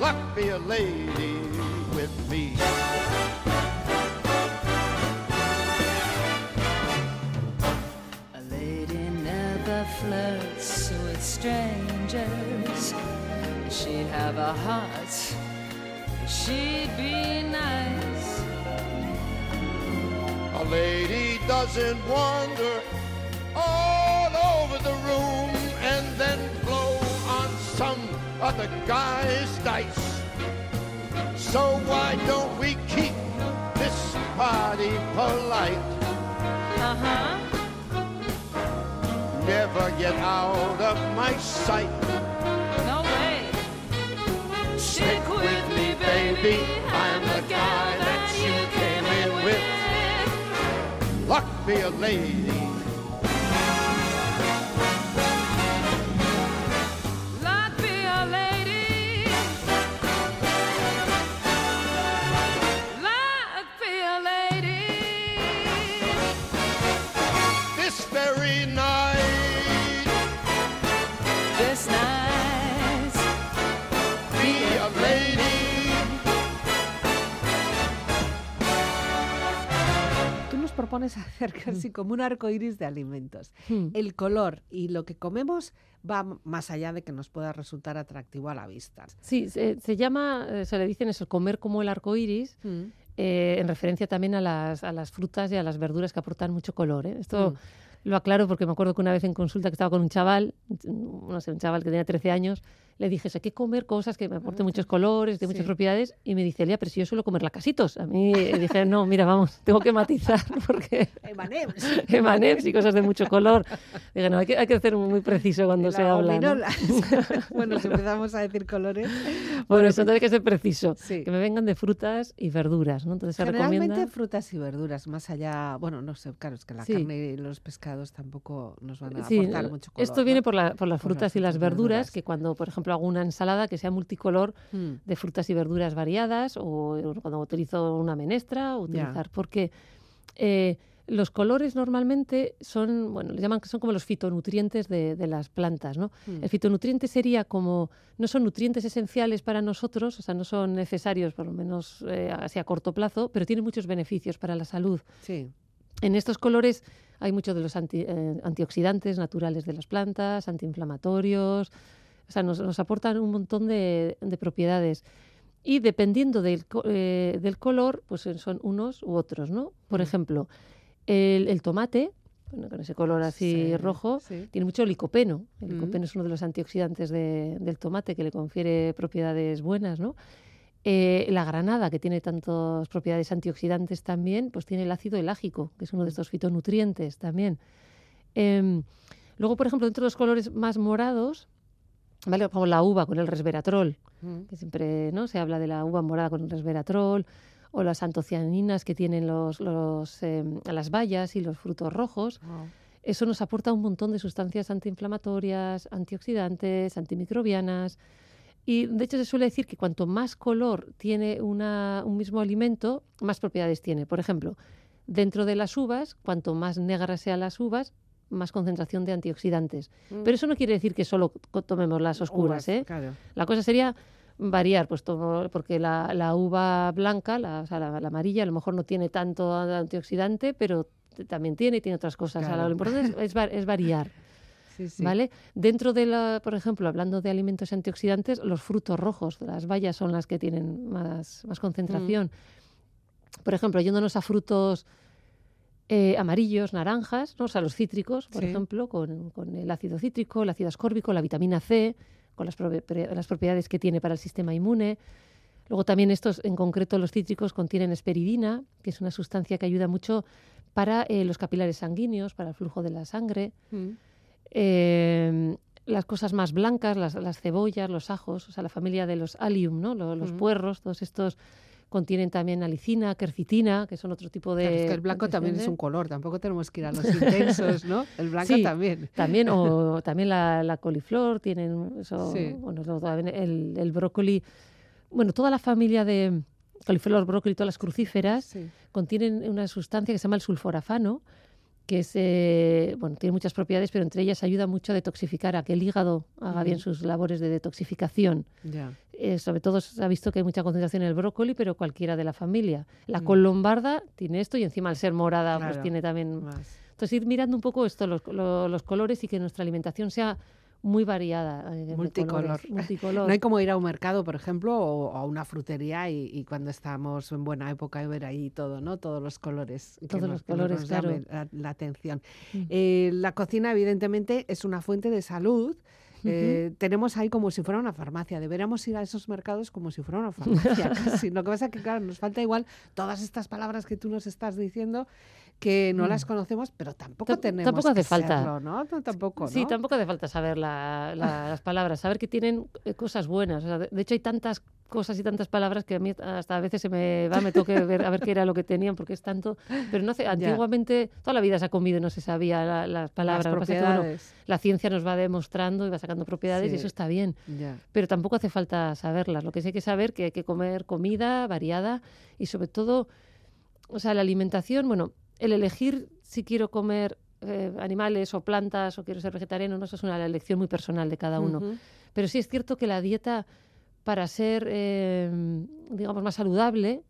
Luck be a lady with me. A lady never flirts with strangers. She'd have a heart. She'd be nice. A lady doesn't wander all over the room and then blow on some other guy's dice. So why don't we keep this party polite? Uh huh. Never get out of my sight. Stick with me, baby. I'm the guy that you came in with. Luck be a lady. Nos propones hacer casi como un arco iris de alimentos. Hmm. El color y lo que comemos va más allá de que nos pueda resultar atractivo a la vista. Sí, se, se llama, eh, se le dicen eso, comer como el arco iris, eh, en referencia también a las, a las frutas y a las verduras que aportan mucho color. ¿eh? Esto, Mm. Lo aclaro porque me acuerdo que una vez en consulta que estaba con un chaval, no sé, un chaval que tenía 13 años, le dije, hay que comer cosas que me aporten muchos colores, de muchas Sí. propiedades, y me dice, Elia, pero si yo suelo comer lacasitos. A mí y dije, no, mira, vamos, tengo que matizar porque Emanems. emanems y cosas de mucho color. Dije, no, hay que, hay que ser muy preciso cuando Y se la habla. ¿no? bueno, si empezamos a decir colores. Por eso entonces hay que ser preciso. Sí. Que me vengan de frutas y verduras, ¿no? Entonces se Generalmente recomienda... frutas y verduras, más allá, bueno, no sé, claro, es que la Sí. carne y los pescados tampoco nos van a aportar mucho color. esto viene ¿no? por, la- por las Por las frutas y las verduras, verduras. que cuando, por ejemplo, hago una ensalada que sea multicolor Mm, de frutas y verduras variadas, o cuando utilizo una menestra, utilizar, porque eh, los colores normalmente son, bueno, les llaman que son como los fitonutrientes de, de las plantas, ¿no? mm. El fitonutriente sería como, no son nutrientes esenciales para nosotros, o sea, no son necesarios, por lo menos eh, así a corto plazo, pero tienen muchos beneficios para la salud. Sí, En estos colores hay muchos de los anti- eh, antioxidantes naturales de las plantas, antiinflamatorios, o sea, nos, nos aportan un montón de, de propiedades. Y dependiendo del, eh, del color, pues eh, son unos u otros, ¿no? Por ejemplo, el, el tomate, bueno, con ese color así Sí, rojo, sí. tiene mucho licopeno. El Mm. licopeno es uno de los antioxidantes de- del tomate que le confiere propiedades buenas, ¿no? Eh, la granada, que tiene tantas propiedades antioxidantes también, pues tiene el ácido elágico, que es uno de estos fitonutrientes también. Em, luego, por ejemplo, dentro de los colores más morados, ¿vale? Como la uva con el resveratrol, Mm. que siempre ¿no? se habla de la uva morada con el resveratrol, o las antocianinas que tienen los, los, em, las bayas y los frutos rojos. Wow. Eso nos aporta un montón de sustancias antiinflamatorias, antioxidantes, antimicrobianas. Y de hecho se suele decir que cuanto más color tiene una- un mismo alimento, más propiedades tiene. Por ejemplo, dentro de las uvas, cuanto más negras sean las uvas, más concentración de antioxidantes. Mm. Pero eso no quiere decir que solo tomemos las oscuras. Uvas, ¿eh? Claro. La cosa sería variar, pues tomo- porque la, la uva blanca, la, o sea, la, la amarilla, a lo mejor no tiene tanto antioxidante, pero también tiene y tiene otras cosas. Lo importante es, es va- es variar. Sí, sí. ¿Vale? Dentro de la, por ejemplo, hablando de alimentos antioxidantes, los frutos rojos, las bayas son las que tienen más, más concentración. Por ejemplo, yéndonos a frutos eh, amarillos, naranjas, ¿no? o sea, los cítricos, por Sí. ejemplo, con, con el ácido cítrico, el ácido ascórbico, la vitamina C, con las, pre- las propiedades que tiene para el sistema inmune. Luego también estos, en concreto los cítricos, contienen esperidina, que es una sustancia que ayuda mucho para eh, los capilares sanguíneos, para el flujo de la sangre. Mm. Eh, las cosas más blancas, las, las cebollas, los ajos, o sea, la familia de los allium, ¿no? Lo- los Ujú. puerros, todos estos contienen también alicina, quercitina, que son otro tipo de... Claro, es que el blanco también es un color, tampoco tenemos que ir a los intensos, ¿no? El blanco Sí. también. También, o también la, la coliflor, tienen eso, Sí. bueno, el, el brócoli, bueno, toda la familia de coliflor, brócoli, todas las crucíferas, Sí. contienen una sustancia que se llama el sulforafano, que es, eh, bueno, tiene muchas propiedades, pero entre ellas ayuda mucho a detoxificar, a que el hígado haga bien sus labores de detoxificación. Eh, sobre todo se ha visto que hay mucha concentración en el brócoli, pero cualquiera de la familia. La Mm. col lombarda tiene esto y encima al ser morada, pues tiene también... Más. Entonces ir mirando un poco esto, los, lo- los colores y que nuestra alimentación sea muy variada. eh, Multicolor. colores, multicolor. No hay como ir a un mercado, por ejemplo, o o a una frutería y, y cuando estamos en buena época y ver ahí todo, ¿no? Todos los colores. que Todos nos- los que nos colores, llamen claro. La, la atención. Mm. Eh, la cocina, evidentemente, es una fuente de salud. Eh, tenemos ahí como si fuera una farmacia. Deberíamos ir a esos mercados como si fuera una farmacia. casi. Lo que pasa es que, claro, nos falta igual todas estas palabras que tú nos estás diciendo que no las conocemos, pero tampoco Mm. Tam- tenemos tampoco hace que falta. serlo, ¿no? No, Tampoco, Sí, ¿no? tampoco hace falta saber la- la- las palabras, saber que tienen eh, cosas buenas. O sea, de, de hecho, hay tantas cosas y tantas palabras que a mí hasta a veces se me va, me toque ver a ver qué era lo que tenían, porque es tanto. Pero no hace, antiguamente toda la vida se ha comido y no se sabía la- las palabras. Las Lo que pasa es que, bueno, propiedades. la ciencia nos va demostrando y va sacando propiedades Sí. y eso está bien. Ya. pero tampoco hace falta saberlas. Lo que sí hay que saber que hay que comer comida variada y sobre todo, o sea, la alimentación, bueno, el elegir si quiero comer eh, animales o plantas o quiero ser vegetariano, no, eso es una elección muy personal de cada uno. Pero sí es cierto que la dieta para ser, eh, digamos, más saludable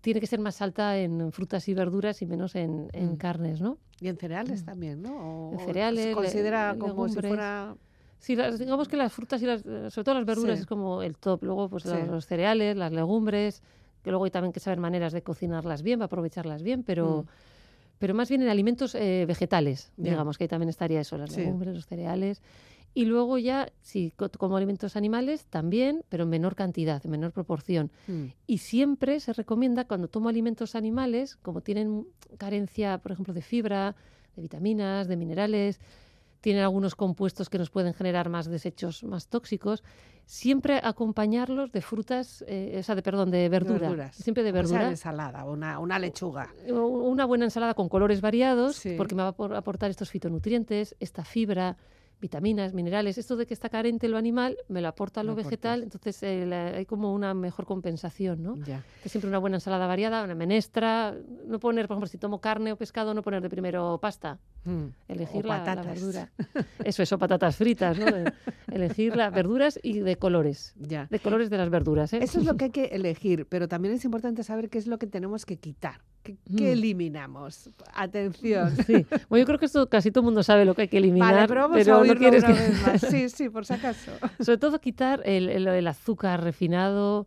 tiene que ser más alta en frutas y verduras y menos en, en Mm. carnes, ¿no? Y en cereales también, ¿no? O- En cereales, Se le- considera como si legumbres. fuera... Sí, las- digamos que las frutas y las, sobre todo las verduras Sí. es como el top. Luego, pues Sí. los, los cereales, las legumbres, que luego hay también que saber maneras de cocinarlas bien, para aprovecharlas bien, pero, Mm. Pero más bien en alimentos eh, vegetales, digamos, que ahí también estaría eso, las Sí. legumbres, los cereales. Y luego ya, si co- como alimentos animales, también, pero en menor cantidad, en menor proporción. Mm. Y siempre se recomienda cuando tomo alimentos animales, como tienen carencia, por ejemplo, de fibra, de vitaminas, de minerales, tienen algunos compuestos que nos pueden generar más desechos más tóxicos, siempre acompañarlos de frutas, eh, o sea, de, perdón, de verdura. Verduras. Siempre de verdura. ensalada, una, una lechuga. O Una buena ensalada con colores variados, Sí. porque me va a apor- aportar estos fitonutrientes, esta fibra, vitaminas, minerales. Esto de que está carente lo animal, me lo aporta lo vegetal, aportas. entonces eh, la- hay como una mejor compensación, ¿no? Ya. Que siempre una buena ensalada variada, una menestra, no poner, por ejemplo, si tomo carne o pescado, no poner de primero pasta, Mm. elegir O la, la patatas. verdura. Eso, eso, patatas fritas, ¿no? Elegir las verduras y de colores, Ya. de colores de las verduras, ¿eh? Eso es lo que hay que elegir, pero también es importante saber qué es lo que tenemos que quitar. ¿Qué, qué Mm. eliminamos? Atención. Sí. Bueno, yo creo que esto casi todo el mundo sabe lo que hay que eliminar, Vale, pero vamos pero a no quieres una que- vez más. Sí, sí, por si acaso. Sobre todo quitar el, el- el azúcar refinado,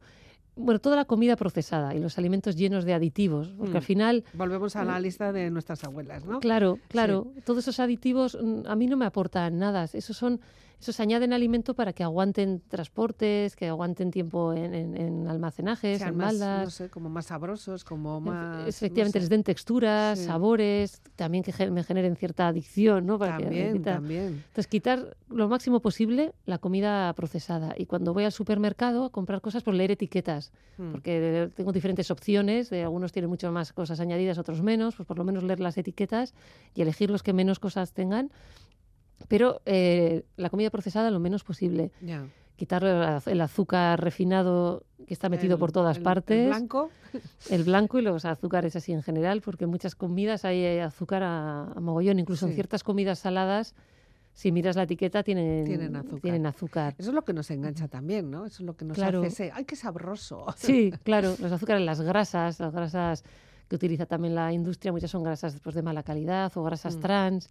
bueno, toda la comida procesada y los alimentos llenos de aditivos, porque Mm. al final, Volvemos a la lista de nuestras abuelas, ¿no? claro, claro, todos esos aditivos mm, a mí no me aportan nada. Esos son, esos añaden alimento para que aguanten transportes, que aguanten tiempo en, en- en almacenajes, Sean en más, baldas. no sé, como más sabrosos, como más... Efectivamente, no les sé. den texturas, Sí. sabores, también que me generen cierta adicción, ¿no? Para que También, repita- también. Entonces, quitar lo máximo posible la comida procesada. Y cuando voy al supermercado a comprar cosas, pues leer etiquetas, Mm. porque tengo diferentes opciones, de algunos tienen mucho más cosas añadidas, otros menos, pues por lo menos leer las etiquetas y elegir los que menos cosas tengan. Pero eh, la comida procesada lo menos posible. Ya. Quitar el az- el azúcar refinado que está metido El- por todas el- partes El blanco, el blanco y los azúcares así en general, porque en muchas comidas hay azúcar a, a mogollón, incluso en ciertas comidas saladas, si miras la etiqueta, tienen, Tienen azúcar. tienen azúcar. eso es lo que nos engancha también, ¿no? Eso es lo que nos Claro. hace ese, ¡ay, qué sabroso! Sí, claro, los azúcares, las grasas, las grasas que utiliza también la industria, muchas son grasas pues, de mala calidad o grasas Mm. trans.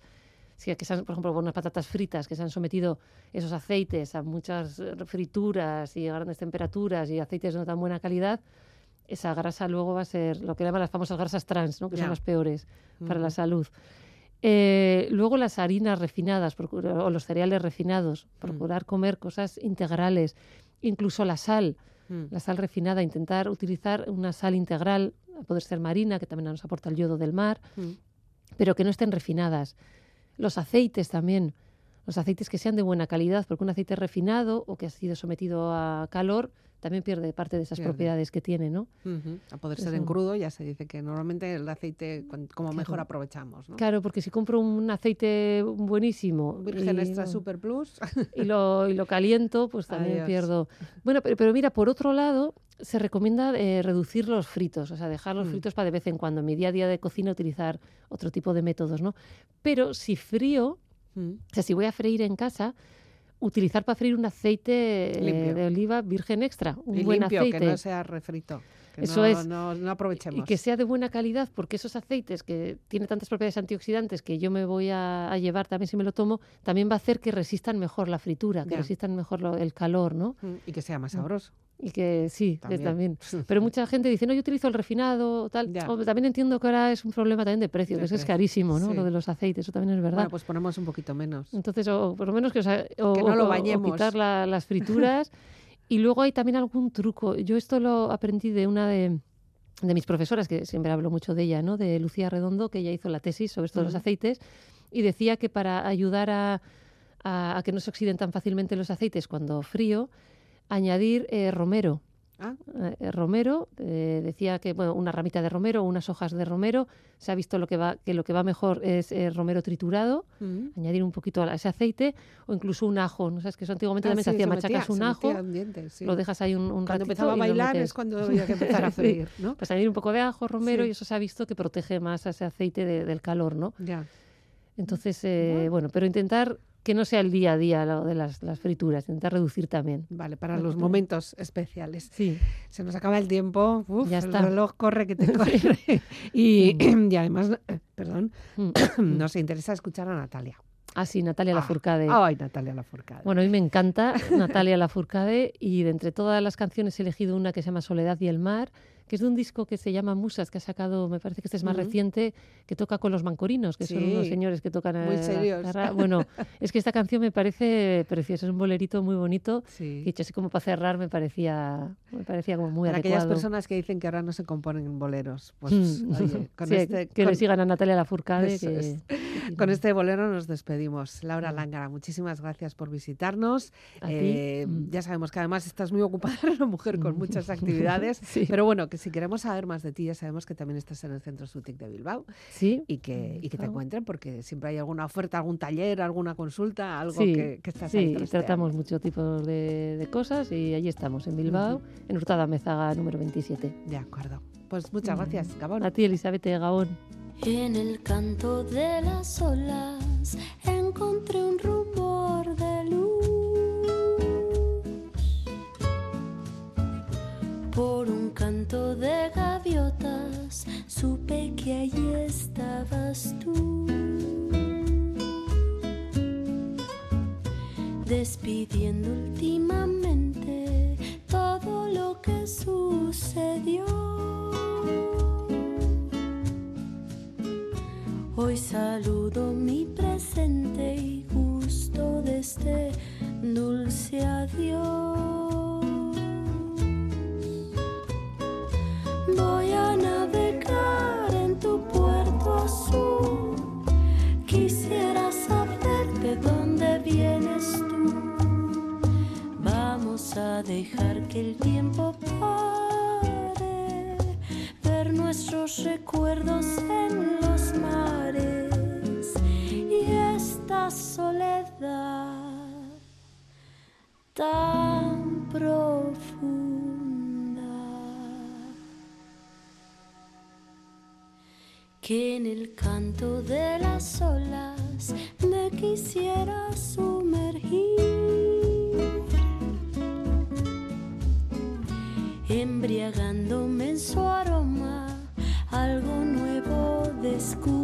Sí, que se han, por ejemplo, unas patatas fritas que se han sometido esos aceites a muchas eh, frituras y a grandes temperaturas y aceites de no tan buena calidad, esa grasa luego va a ser lo que llaman las famosas grasas trans, ¿no? que Ya. son las peores para la salud. Eh, luego las harinas refinadas o los cereales refinados, Mm. procurar comer cosas integrales, incluso la sal, Mm. la sal refinada, intentar utilizar una sal integral, a poder ser marina, que también nos aporta el yodo del mar, Mm. pero que no estén refinadas. Los aceites también, los aceites que sean de buena calidad, porque un aceite refinado o que ha sido sometido a calor también pierde parte de esas Pierde. propiedades que tiene, ¿no? A poder ser en crudo, ya se dice que normalmente el aceite, como mejor aprovechamos, ¿no? Claro, porque si compro un aceite buenísimo Virgen y, extra super plus. y lo, y lo caliento, pues también Adiós. pierdo. Bueno, pero, pero mira, por otro lado, se recomienda eh, reducir los fritos, o sea, dejar los Mm. fritos para de vez en cuando. En mi día a día de cocina utilizar otro tipo de métodos, ¿no? Pero si frío, Mm. o sea, si voy a freír en casa, utilizar para freír un aceite eh, de oliva virgen extra, un y buen limpio, aceite. que no sea refrito. Que Eso no, es. No, no aprovechemos. Y que sea de buena calidad, porque esos aceites que tienen tantas propiedades antioxidantes que yo me voy a, a llevar también si me lo tomo, también va a hacer que resistan mejor la fritura, que resistan mejor lo- el calor, ¿no? Mm, Y que sea más sabroso. Y que sí, que También. también. Pero mucha gente dice, no, yo utilizo el refinado, tal. También entiendo que ahora es un problema también de precio, De que eso es carísimo, ¿no? sí. Lo de los aceites, eso también es verdad. Bueno, pues ponemos un poquito menos. Entonces, o por lo menos que, os o, Que no o- lo o bañemos. quitar la- las frituras. y luego hay también algún truco. Yo esto lo aprendí de una de, de mis profesoras, que siempre hablo mucho de ella, ¿no? De Lucía Redondo, que ella hizo la tesis sobre esto de los aceites, y decía que para ayudar a, a- a que no se oxiden tan fácilmente los aceites cuando frío, añadir eh, romero. Ah, Eh, romero, eh, decía que bueno, una ramita de romero, unas hojas de romero, se ha visto lo que va, que lo que va mejor es eh, romero triturado, mm. añadir un poquito a ese aceite o incluso un ajo, ¿no sabes que eso antiguamente Ah, también se sí, hacía, metía- machacas un se ajo, diente, sí. lo dejas ahí un, un Cuando ratito empezaba a bailar es cuando había que empezar a freír, ¿no? Pues añadir un poco de ajo, romero y eso se ha visto que protege más a ese aceite de- del calor, ¿no? Ya. Entonces, eh, bueno, pero intentar que no sea el día a día lo de las, las frituras, intentar reducir también. Vale, para los momentos especiales. Sí. Se nos acaba el tiempo. Uf, Ya el está. reloj corre que te corre. y, y además, perdón, Mm. nos interesa escuchar a Natalia. Ah, sí, Natalia Ah, Lafourcade. Ay, Natalia Lafourcade. Bueno, a mí me encanta Natalia Lafourcade y de entre todas las canciones he elegido una que se llama Soledad y el mar, que es de un disco que se llama Musas, que ha sacado, me parece que este es más Ujú. reciente, que toca con los mancorinos, que son unos Sí, señores que tocan muy serios. Bueno, es que esta canción me parece preciosa, es un bolerito muy bonito. Sí. Y hecho así como para cerrar me parecía, me parecía como muy Para aquellas adecuado. personas que dicen que ahora no se componen boleros, pues Mm. oye, con, Sí, este, que con- le sigan a Natalia Lafourcade. Que- es. que con este bolero nos despedimos. Laura. Lángara, muchísimas gracias por visitarnos. Eh, Mm. Ya sabemos que además estás muy ocupada, una mujer con muchas actividades, Sí. pero bueno, si queremos saber más de ti, ya sabemos que también estás en el Centro Sutic de Bilbao Sí, y que, y que te encuentren porque siempre hay alguna oferta, algún taller, alguna consulta, algo sí, que, que estás ahí sí, tratamos muchos tipos de, de cosas y allí estamos, en Bilbao, en Hurtada Mezaga número 27. De acuerdo. Pues muchas gracias, Gabón. A ti, Elizabeth Gabón. En el canto de las olas encontré un rumor de gaviotas supe que allí estabas tú. Despidiendo últimamente todo lo que sucedió. Hoy saludo mi presente y gusto de este dulce adiós. Dejar que el tiempo pare, ver nuestros recuerdos en los mares y esta soledad tan profunda que en el canto de las olas me quisiera sumergir. Embriagándome en su aroma, algo nuevo descubrí.